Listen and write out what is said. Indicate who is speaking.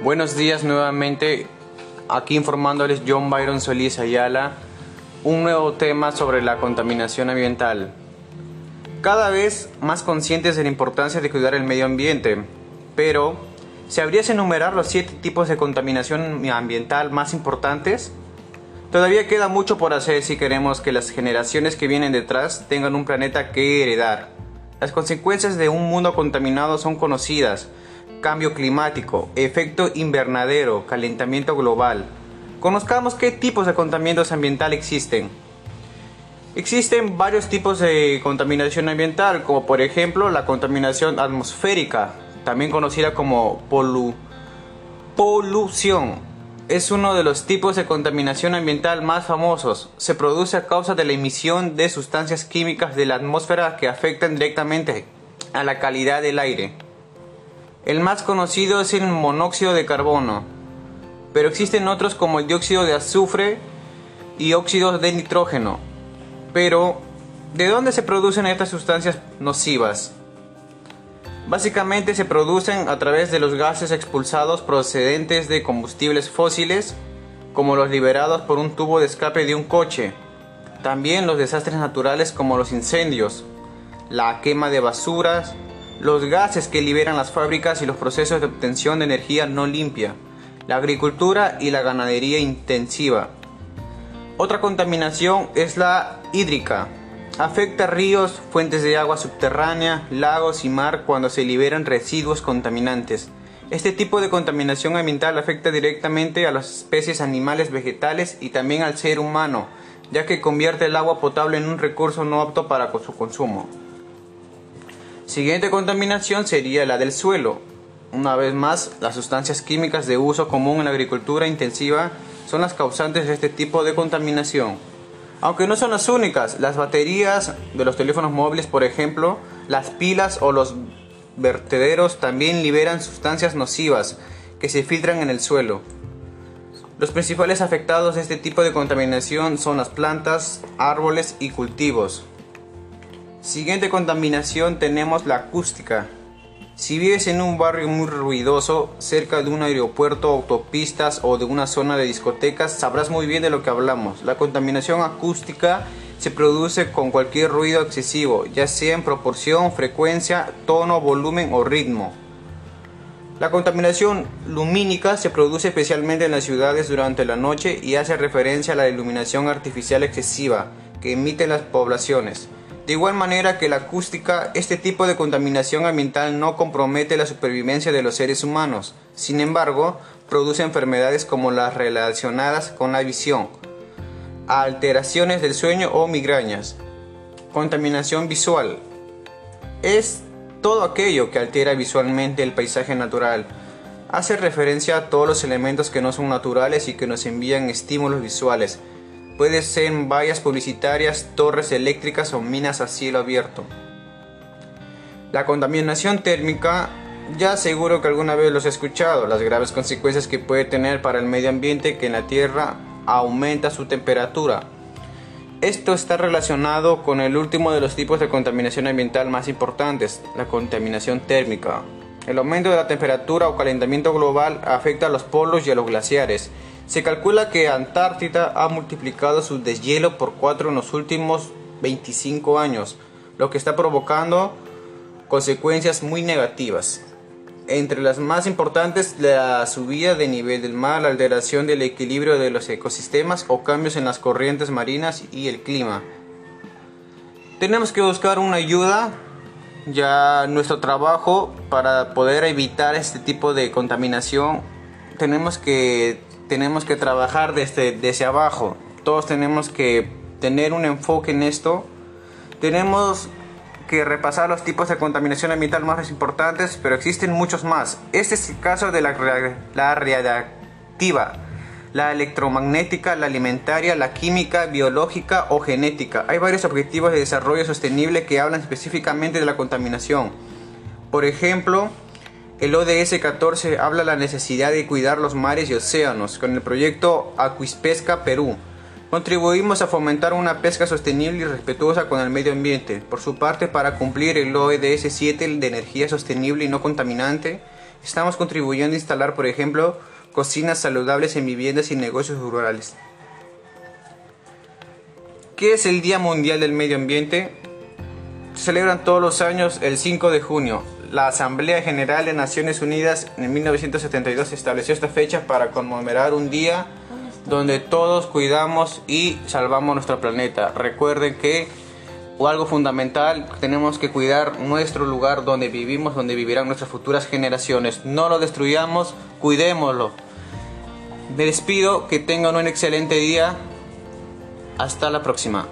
Speaker 1: Buenos días nuevamente, aquí informándoles John Byron Solís Ayala, un nuevo tema sobre la contaminación ambiental. Cada vez más conscientes de la importancia de cuidar el medio ambiente, pero ¿sabrías enumerar los siete tipos de contaminación ambiental más importantes? Todavía queda mucho por hacer si queremos que las generaciones que vienen detrás tengan un planeta que heredar. Las consecuencias de un mundo contaminado son conocidas, cambio climático, efecto invernadero, calentamiento global. Conozcamos qué tipos de contaminantes ambiental existen. Existen varios tipos de contaminación ambiental, como por ejemplo la contaminación atmosférica, también conocida como polución. Es uno de los tipos de contaminación ambiental más famosos. Se produce a causa de la emisión de sustancias químicas de la atmósfera que afectan directamente a la calidad del aire. El más conocido es el monóxido de carbono, pero existen otros como el dióxido de azufre y óxidos de nitrógeno. Pero, ¿de dónde se producen estas sustancias nocivas? Básicamente se producen a través de los gases expulsados procedentes de combustibles fósiles, como los liberados por un tubo de escape de un coche. También los desastres naturales como los incendios, la quema de basuras, los gases que liberan las fábricas y los procesos de obtención de energía no limpia, la agricultura y la ganadería intensiva. Otra contaminación es la hídrica. Afecta ríos, fuentes de agua subterránea, lagos y mar cuando se liberan residuos contaminantes. Este tipo de contaminación ambiental afecta directamente a las especies animales, vegetales y también al ser humano, ya que convierte el agua potable en un recurso no apto para su consumo. Siguiente contaminación sería la del suelo. Una vez más, las sustancias químicas de uso común en la agricultura intensiva son las causantes de este tipo de contaminación. Aunque no son las únicas, las baterías de los teléfonos móviles, por ejemplo, las pilas o los vertederos también liberan sustancias nocivas que se filtran en el suelo. Los principales afectados de este tipo de contaminación son las plantas, árboles y cultivos. Siguiente contaminación tenemos la acústica. Si vives en un barrio muy ruidoso, cerca de un aeropuerto, autopistas o de una zona de discotecas, sabrás muy bien de lo que hablamos. La contaminación acústica se produce con cualquier ruido excesivo, ya sea en proporción, frecuencia, tono, volumen o ritmo. La contaminación lumínica se produce especialmente en las ciudades durante la noche y hace referencia a la iluminación artificial excesiva que emiten las poblaciones. De igual manera que la acústica, este tipo de contaminación ambiental no compromete la supervivencia de los seres humanos. Sin embargo, produce enfermedades como las relacionadas con la visión, alteraciones del sueño o migrañas. Contaminación visual. Es todo aquello que altera visualmente el paisaje natural. Hace referencia a todos los elementos que no son naturales y que nos envían estímulos visuales Puede ser vallas publicitarias, torres eléctricas o minas a cielo abierto. La contaminación térmica, ya seguro que alguna vez los he escuchado, las graves consecuencias que puede tener para el medio ambiente que en la Tierra aumenta su temperatura. Esto está relacionado con el último de los tipos de contaminación ambiental más importantes, la contaminación térmica. El aumento de la temperatura o calentamiento global afecta a los polos y a los glaciares se calcula que Antártida ha multiplicado su deshielo por 4 en los últimos 25 años, lo que está provocando consecuencias muy negativas. Entre las más importantes, la subida de nivel del mar, la alteración del equilibrio de los ecosistemas o cambios en las corrientes marinas y el clima. Tenemos que buscar una ayuda ya nuestro trabajo para poder evitar este tipo de contaminación tenemos que tenemos que trabajar desde, desde abajo. Todos tenemos que tener un enfoque en esto. Tenemos que repasar los tipos de contaminación ambiental más importantes, pero existen muchos más. Este es el caso de la, la radiactiva, la electromagnética, la alimentaria, la química, biológica o genética. Hay varios objetivos de desarrollo sostenible que hablan específicamente de la contaminación. Por ejemplo, el ODS 14 habla la necesidad de cuidar los mares y océanos con el proyecto Acuispesca Perú. Contribuimos a fomentar una pesca sostenible y respetuosa con el medio ambiente. Por su parte, para cumplir el ODS 7 de energía sostenible y no contaminante, estamos contribuyendo a instalar, por ejemplo, cocinas saludables en viviendas y negocios rurales. ¿Qué es el Día Mundial del Medio Ambiente? Celebran todos los años el 5 de junio. La Asamblea General de Naciones Unidas en 1972 estableció esta fecha para conmemorar un día donde todos cuidamos y salvamos nuestro planeta. Recuerden que algo fundamental, tenemos que cuidar nuestro lugar donde vivimos, donde vivirán nuestras futuras generaciones. No lo destruyamos, cuidémoslo. Me despido, que tengan un excelente día. Hasta la próxima.